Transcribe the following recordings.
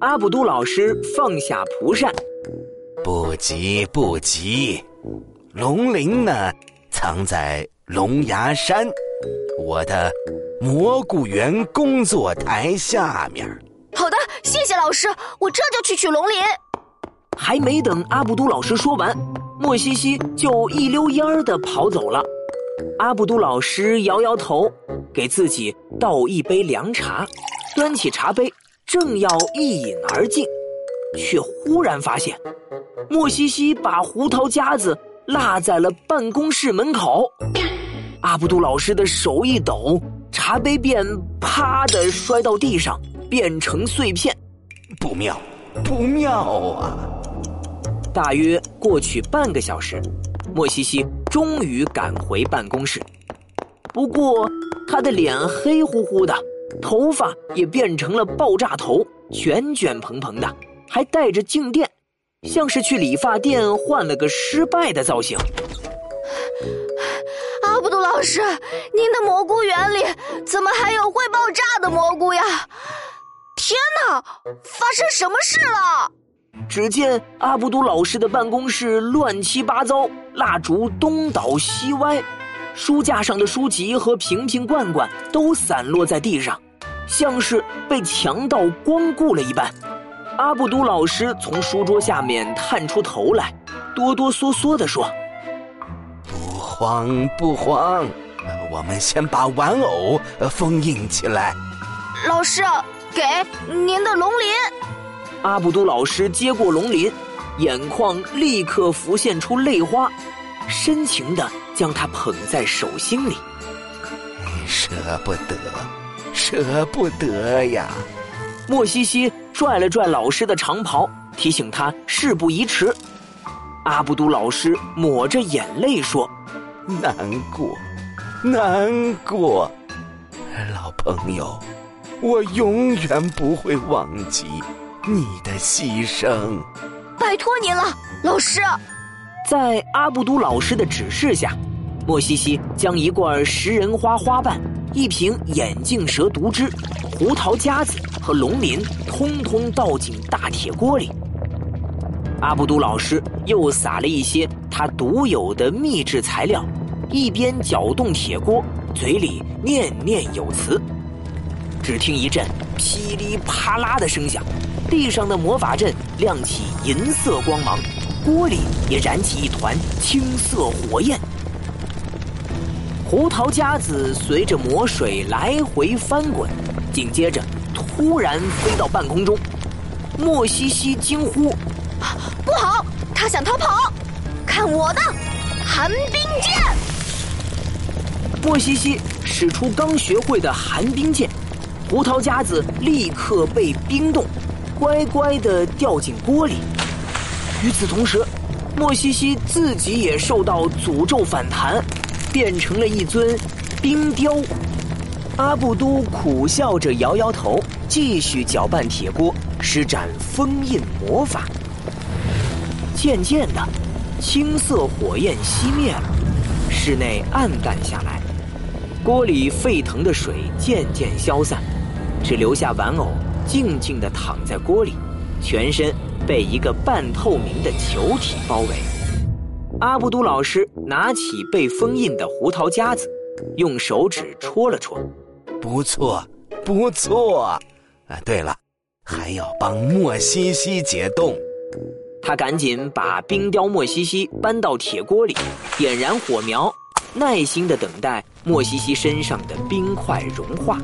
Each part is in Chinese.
阿卜都老师放下蒲扇，不急不急，龙鳞呢，藏在龙牙山，我的蘑菇园工作台下面。好的，谢谢老师，我这就去取龙鳞。还没等阿布都老师说完，莫西西就一溜烟儿的跑走了。阿布都老师摇摇头，给自己倒一杯凉茶，端起茶杯，正要一饮而尽，却忽然发现，莫西西把胡桃夹子落在了办公室门口。阿布杜老师的手一抖，茶杯便啪的摔到地上。变成碎片，不妙，不妙啊！大约过去半个小时，莫西西终于赶回办公室。不过，他的脸黑乎乎的，头发也变成了爆炸头，卷卷蓬蓬的，还带着静电，像是去理发店换了个失败的造型。阿布杜老师，您的蘑菇园里怎么还有会爆炸的蘑菇呀？天哪！发生什么事了？只见阿布都老师的办公室乱七八糟，蜡烛东倒西歪，书架上的书籍和瓶瓶罐罐都散落在地上，像是被强盗光顾了一般。阿布都老师从书桌下面探出头来，哆哆嗦嗦地说：“不慌不慌，我们先把玩偶封印起来。”老师。给您的龙鳞，阿布都老师接过龙鳞，眼眶立刻浮现出泪花，深情的将它捧在手心里。舍不得，舍不得呀！莫西西拽了拽老师的长袍，提醒他事不宜迟。阿布都老师抹着眼泪说：“难过，难过，老朋友。”我永远不会忘记你的牺牲，拜托您了，老师。在阿布都老师的指示下，莫西西将一罐食人花花瓣、一瓶眼镜蛇毒汁、胡桃夹子和龙鳞通通倒进大铁锅里。阿布都老师又撒了一些他独有的秘制材料，一边搅动铁锅，嘴里念念有词。只听一阵噼里啪啦的声响，地上的魔法阵亮起银色光芒，锅里也燃起一团青色火焰。胡桃夹子随着魔水来回翻滚，紧接着突然飞到半空中。莫西西惊呼：“不好，他想逃跑！看我的寒冰剑！”莫西西使出刚学会的寒冰剑。胡桃夹子立刻被冰冻，乖乖的掉进锅里。与此同时，莫西西自己也受到诅咒反弹，变成了一尊冰雕。阿布都苦笑着摇摇头，继续搅拌铁锅，施展封印魔法。渐渐的，青色火焰熄灭了，室内暗淡下来，锅里沸腾的水渐渐消散。只留下玩偶静静地躺在锅里，全身被一个半透明的球体包围。阿布都老师拿起被封印的胡桃夹子，用手指戳了戳，不错，不错。啊，对了，还要帮莫西西解冻。他赶紧把冰雕莫西西搬到铁锅里，点燃火苗，耐心的等待莫西西身上的冰块融化。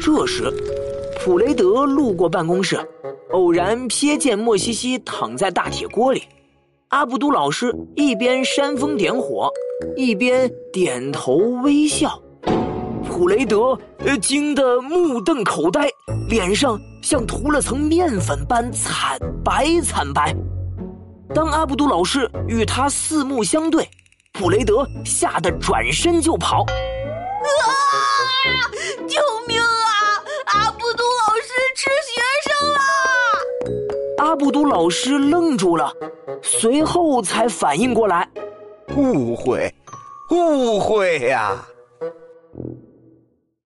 这时，普雷德路过办公室，偶然瞥见莫西西躺在大铁锅里。阿布都老师一边煽风点火，一边点头微笑。普雷德惊得目瞪口呆，脸上像涂了层面粉般惨白惨白。当阿布都老师与他四目相对，普雷德吓得转身就跑。啊！复读老师愣住了，随后才反应过来，误会，误会呀！